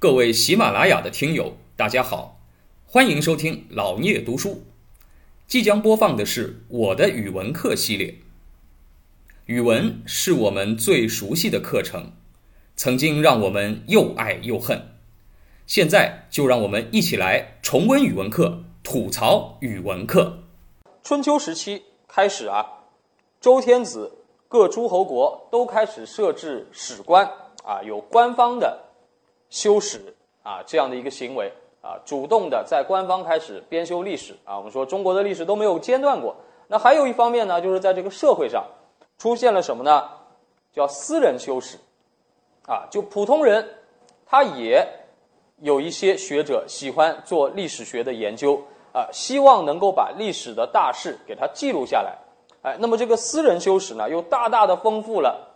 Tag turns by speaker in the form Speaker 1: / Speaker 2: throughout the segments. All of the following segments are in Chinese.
Speaker 1: 各位喜马拉雅的听友，大家好，欢迎收听老聂读书。即将播放的是我的语文课系列。语文是我们最熟悉的课程，曾经让我们又爱又恨。现在就让我们一起来重温语文课，吐槽语文课。
Speaker 2: 春秋时期开始啊，周天子各诸侯国都开始设置史官啊，有官方的修史啊这样的一个行为啊，主动的在官方开始编修历史啊。我们说中国的历史都没有间断过。那还有一方面呢，就是在这个社会上。出现了什么呢？叫私人修史，啊，就普通人，他也有一些学者喜欢做历史学的研究，啊，希望能够把历史的大事给它记录下来，哎，那么这个私人修史呢，又大大的丰富了，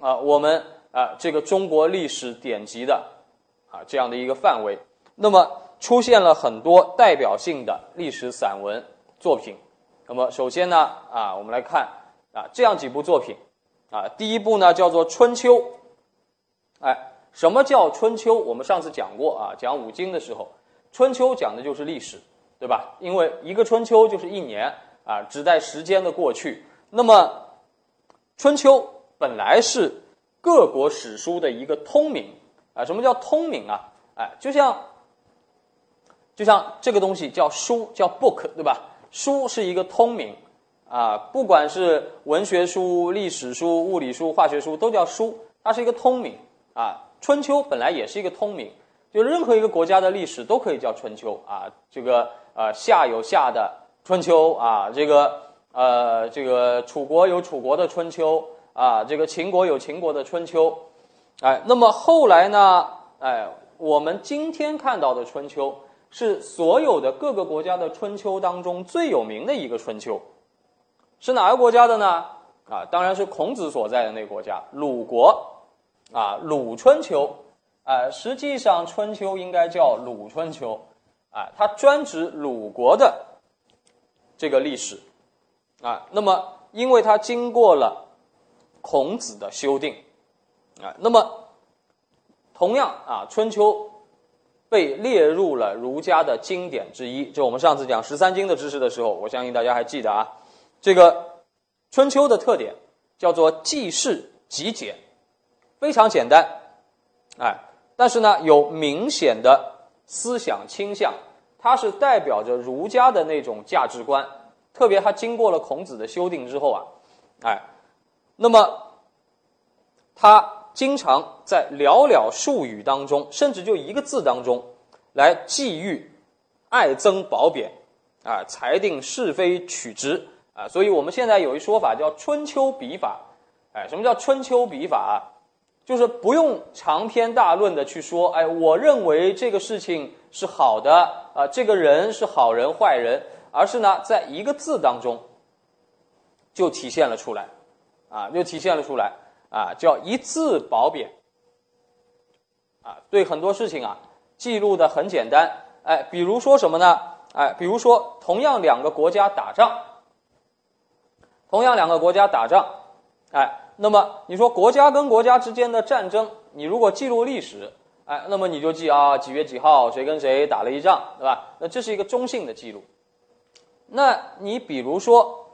Speaker 2: 啊，我们啊这个中国历史典籍的啊这样的一个范围，那么出现了很多代表性的历史散文作品，那么首先呢，啊，我们来看。啊，这样几部作品，啊，第一部呢叫做《春秋》，哎，什么叫《春秋》？我们上次讲过啊，讲五经的时候，《春秋》讲的就是历史，对吧？因为一个春秋就是一年啊，指代时间的过去。那么，《春秋》本来是各国史书的一个通名啊。什么叫通名啊？哎，就像，就像这个东西叫书，叫 book，对吧？书是一个通名。啊，不管是文学书、历史书、物理书、化学书，都叫书，它是一个通名啊。春秋本来也是一个通名，就任何一个国家的历史都可以叫春秋啊。这个呃，夏有夏的春秋啊，这个呃，这个楚国有楚国的春秋啊，这个秦国有秦国的春秋，哎，那么后来呢，哎，我们今天看到的春秋是所有的各个国家的春秋当中最有名的一个春秋。是哪个国家的呢？啊，当然是孔子所在的那个国家，鲁国，啊，鲁春秋，啊，实际上春秋应该叫鲁春秋，啊，它专指鲁国的这个历史，啊，那么因为它经过了孔子的修订，啊，那么同样啊，春秋被列入了儒家的经典之一，就我们上次讲十三经的知识的时候，我相信大家还记得啊。这个春秋的特点叫做记事极简，非常简单，哎，但是呢有明显的思想倾向，它是代表着儒家的那种价值观，特别它经过了孔子的修订之后啊，哎，那么他经常在寥寥数语当中，甚至就一个字当中，来寄喻、爱憎褒贬，啊，裁定是非曲直。啊，所以我们现在有一说法叫春秋笔法，哎，什么叫春秋笔法？就是不用长篇大论的去说，哎，我认为这个事情是好的，啊，这个人是好人坏人，而是呢，在一个字当中就体现了出来，啊，就体现了出来，啊，叫一字褒贬，啊，对很多事情啊记录的很简单，哎，比如说什么呢？哎，比如说同样两个国家打仗。同样两个国家打仗，哎，那么你说国家跟国家之间的战争，你如果记录历史，哎，那么你就记啊几月几号谁跟谁打了一仗，对吧？那这是一个中性的记录。那你比如说，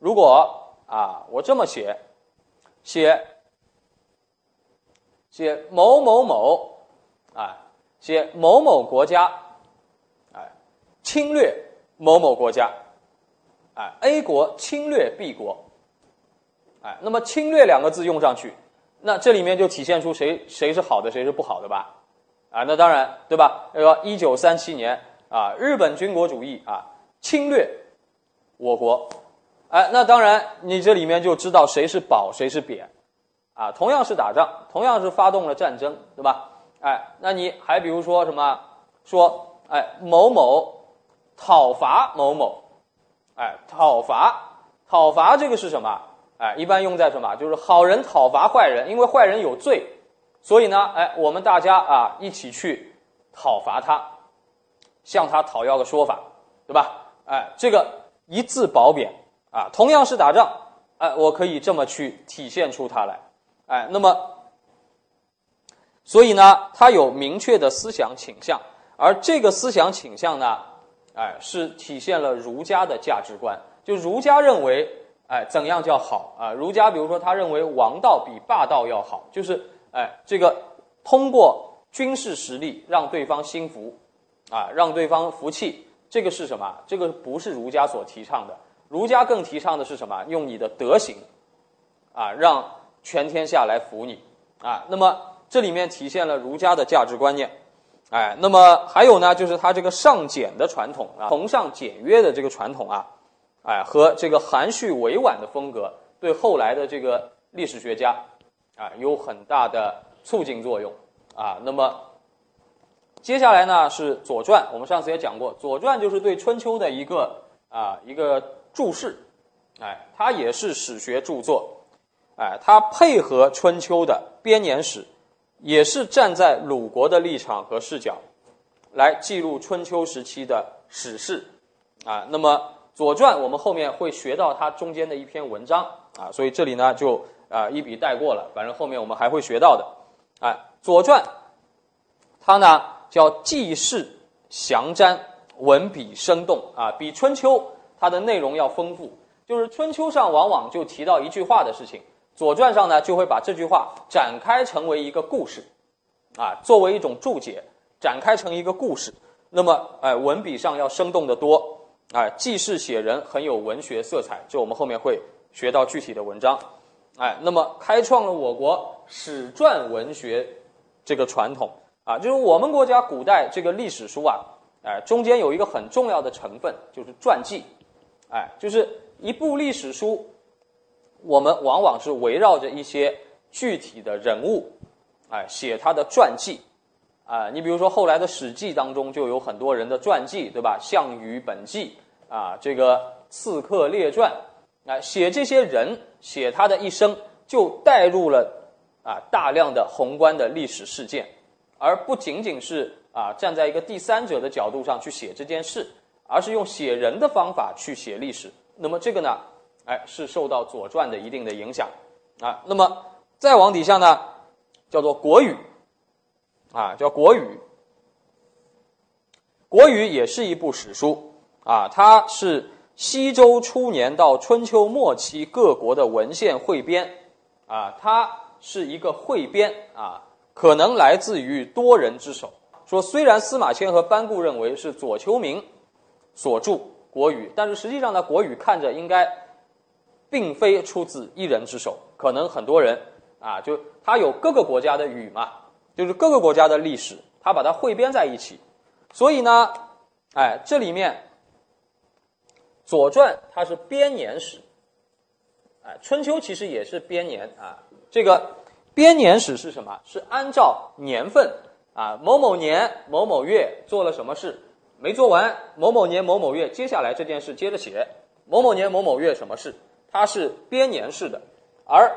Speaker 2: 如果啊我这么写，写写某某某，啊，写某某国家，哎，侵略某某国家。哎，A 国侵略 B 国，哎，那么“侵略”两个字用上去，那这里面就体现出谁谁是好的，谁是不好的吧？啊，那当然，对吧？那个一九三七年啊，日本军国主义啊侵略我国，哎，那当然，你这里面就知道谁是褒，谁是贬，啊，同样是打仗，同样是发动了战争，对吧？哎，那你还比如说什么？说，哎，某某讨伐某某。哎，讨伐，讨伐这个是什么？哎，一般用在什么？就是好人讨伐坏人，因为坏人有罪，所以呢，哎，我们大家啊一起去讨伐他，向他讨要个说法，对吧？哎，这个一字褒贬啊，同样是打仗，哎，我可以这么去体现出它来，哎，那么所以呢，它有明确的思想倾向，而这个思想倾向呢，哎，是体现了儒家的价值观。就儒家认为，哎，怎样叫好啊？儒家比如说，他认为王道比霸道要好，就是哎，这个通过军事实力让对方心服，啊，让对方服气，这个是什么？这个不是儒家所提倡的。儒家更提倡的是什么？用你的德行，啊，让全天下来服你，啊，那么。这里面体现了儒家的价值观念，哎，那么还有呢，就是他这个尚俭的传统啊，崇尚简约的这个传统啊，哎，和这个含蓄委婉的风格，对后来的这个历史学家啊有很大的促进作用啊。那么接下来呢是《左传》，我们上次也讲过，《左传》就是对春秋的一个啊一个注释，哎，它也是史学著作，哎，它配合春秋的编年史。也是站在鲁国的立场和视角，来记录春秋时期的史事，啊，那么《左传》我们后面会学到它中间的一篇文章，啊，所以这里呢就啊一笔带过了，反正后面我们还会学到的，哎，《左传》它呢叫记事详瞻，文笔生动，啊，比春秋它的内容要丰富，就是春秋上往往就提到一句话的事情。《左传》上呢，就会把这句话展开成为一个故事，啊，作为一种注解，展开成一个故事。那么，哎，文笔上要生动的多，哎，记事写人很有文学色彩。这我们后面会学到具体的文章，哎，那么开创了我国史传文学这个传统，啊，就是我们国家古代这个历史书啊，哎，中间有一个很重要的成分就是传记，哎，就是一部历史书。我们往往是围绕着一些具体的人物，哎，写他的传记，啊，你比如说后来的《史记》当中就有很多人的传记，对吧？项羽本纪啊，这个《刺客列传》，啊，写这些人，写他的一生，就带入了啊大量的宏观的历史事件，而不仅仅是啊站在一个第三者的角度上去写这件事，而是用写人的方法去写历史。那么这个呢？哎，是受到《左传》的一定的影响，啊，那么再往底下呢，叫做《国语》，啊，叫《国语》。《国语》也是一部史书，啊，它是西周初年到春秋末期各国的文献汇编，啊，它是一个汇编，啊，可能来自于多人之手。说虽然司马迁和班固认为是左丘明所著《国语》，但是实际上呢，《国语》看着应该。并非出自一人之手，可能很多人啊，就他有各个国家的语嘛，就是各个国家的历史，他把它汇编在一起，所以呢，哎，这里面《左传》它是编年史，哎，《春秋》其实也是编年啊。这个编年史是什么？是按照年份啊，某某年某某月做了什么事，没做完，某某年某某月，接下来这件事接着写，某某年某某月什么事。它是编年式的，而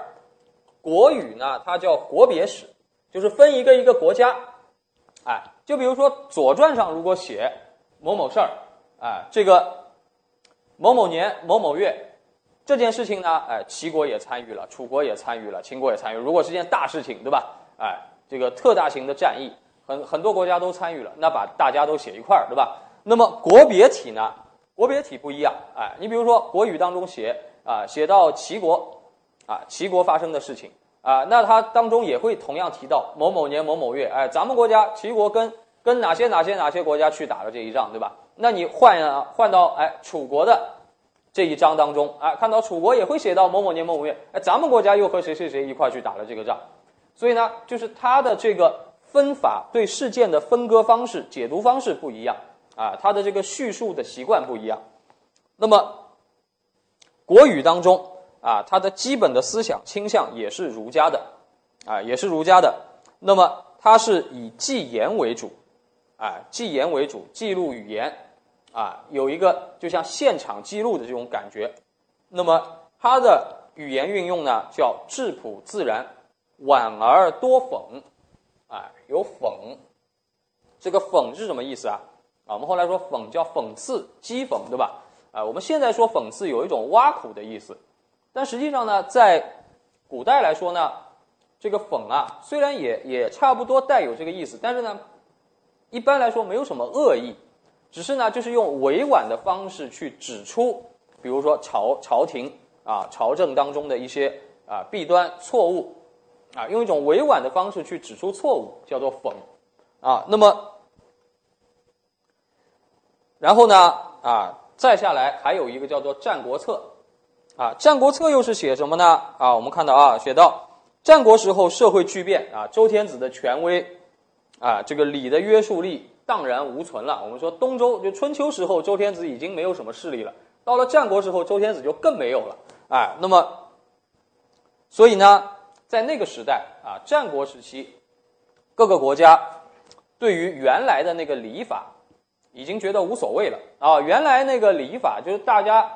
Speaker 2: 国语呢，它叫国别史，就是分一个一个国家，哎，就比如说《左传》上如果写某某事儿，哎，这个某某年某某月这件事情呢，哎，齐国也参与了，楚国也参与了，秦国也参与。如果是件大事情，对吧？哎，这个特大型的战役，很很多国家都参与了，那把大家都写一块儿，对吧？那么国别体呢？国别体不一样，哎，你比如说国语当中写。啊，写到齐国，啊，齐国发生的事情啊，那它当中也会同样提到某某年某某月，哎，咱们国家齐国跟跟哪些哪些哪些国家去打了这一仗，对吧？那你换啊换到哎楚国的这一章当中，啊，看到楚国也会写到某某年某某月，哎，咱们国家又和谁谁谁一块去打了这个仗，所以呢，就是它的这个分法对事件的分割方式、解读方式不一样啊，它的这个叙述的习惯不一样，那么。国语当中啊，它的基本的思想倾向也是儒家的，啊，也是儒家的。那么它是以记言为主，啊，记言为主，记录语言，啊，有一个就像现场记录的这种感觉。那么它的语言运用呢，叫质朴自然，婉而多讽，啊，有讽。这个讽是什么意思啊？啊，我们后来说讽叫讽刺、讥讽，对吧？啊，我们现在说讽刺有一种挖苦的意思，但实际上呢，在古代来说呢，这个讽啊，虽然也也差不多带有这个意思，但是呢，一般来说没有什么恶意，只是呢，就是用委婉的方式去指出，比如说朝朝廷啊、朝政当中的一些啊弊端、错误啊，用一种委婉的方式去指出错误，叫做讽啊。那么，然后呢啊，再下来还有一个叫做《战国策》啊，《战国策》又是写什么呢？啊，我们看到啊，写到。战国时候，社会巨变啊，周天子的权威啊，这个礼的约束力荡然无存了。我们说东周就春秋时候，周天子已经没有什么势力了。到了战国时候，周天子就更没有了。哎，那么，所以呢，在那个时代啊，战国时期，各个国家对于原来的那个礼法已经觉得无所谓了啊。原来那个礼法就是大家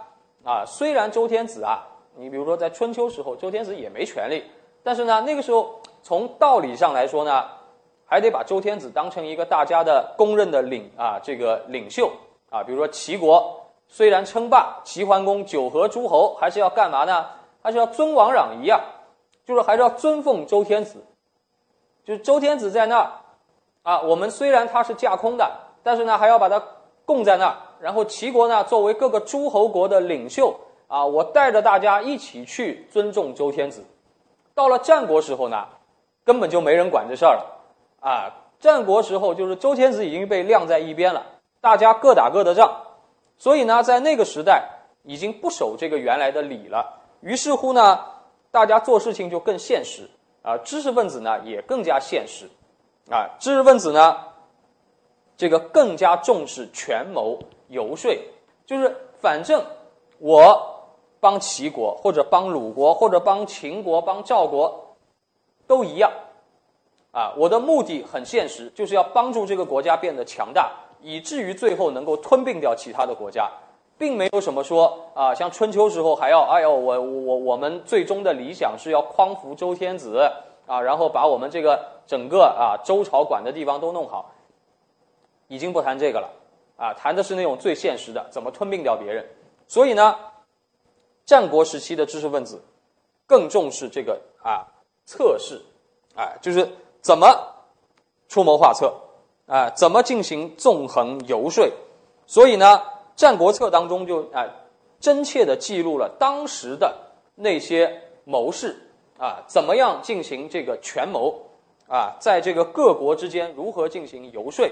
Speaker 2: 啊，虽然周天子啊，你比如说在春秋时候，周天子也没权利。但是呢，那个时候从道理上来说呢，还得把周天子当成一个大家的公认的领啊，这个领袖啊。比如说齐国虽然称霸，齐桓公九合诸侯，还是要干嘛呢？还是要尊王攘夷啊，就是还是要尊奉周天子。就是周天子在那儿啊，我们虽然他是架空的，但是呢，还要把他供在那儿。然后齐国呢，作为各个诸侯国的领袖啊，我带着大家一起去尊重周天子。到了战国时候呢，根本就没人管这事儿了，啊，战国时候就是周天子已经被晾在一边了，大家各打各的仗，所以呢，在那个时代已经不守这个原来的礼了。于是乎呢，大家做事情就更现实。啊，知识分子呢也更加现实，啊，知识分子呢，这个更加重视权谋游说，就是反正我。帮齐国，或者帮鲁国，或者帮秦国，帮赵国，都一样，啊，我的目的很现实，就是要帮助这个国家变得强大，以至于最后能够吞并掉其他的国家，并没有什么说啊，像春秋时候还要，哎呦，我我我们最终的理想是要匡扶周天子啊，然后把我们这个整个啊周朝管的地方都弄好，已经不谈这个了，啊，谈的是那种最现实的，怎么吞并掉别人，所以呢。战国时期的知识分子更重视这个啊策士，啊就是怎么出谋划策，啊怎么进行纵横游说，所以呢，《战国策》当中就啊真切的记录了当时的那些谋士啊怎么样进行这个权谋啊，在这个各国之间如何进行游说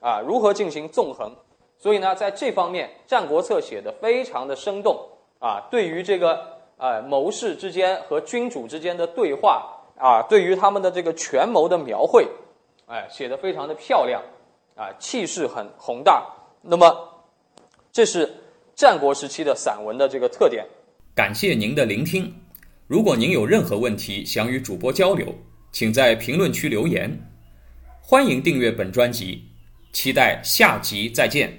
Speaker 2: 啊，如何进行纵横，所以呢，在这方面，《战国策》写的非常的生动。啊，对于这个呃谋士之间和君主之间的对话啊，对于他们的这个权谋的描绘，哎，写的非常的漂亮，啊，气势很宏大。那么，这是战国时期的散文的这个特点。
Speaker 1: 感谢您的聆听。如果您有任何问题想与主播交流，请在评论区留言。欢迎订阅本专辑，期待下集再见。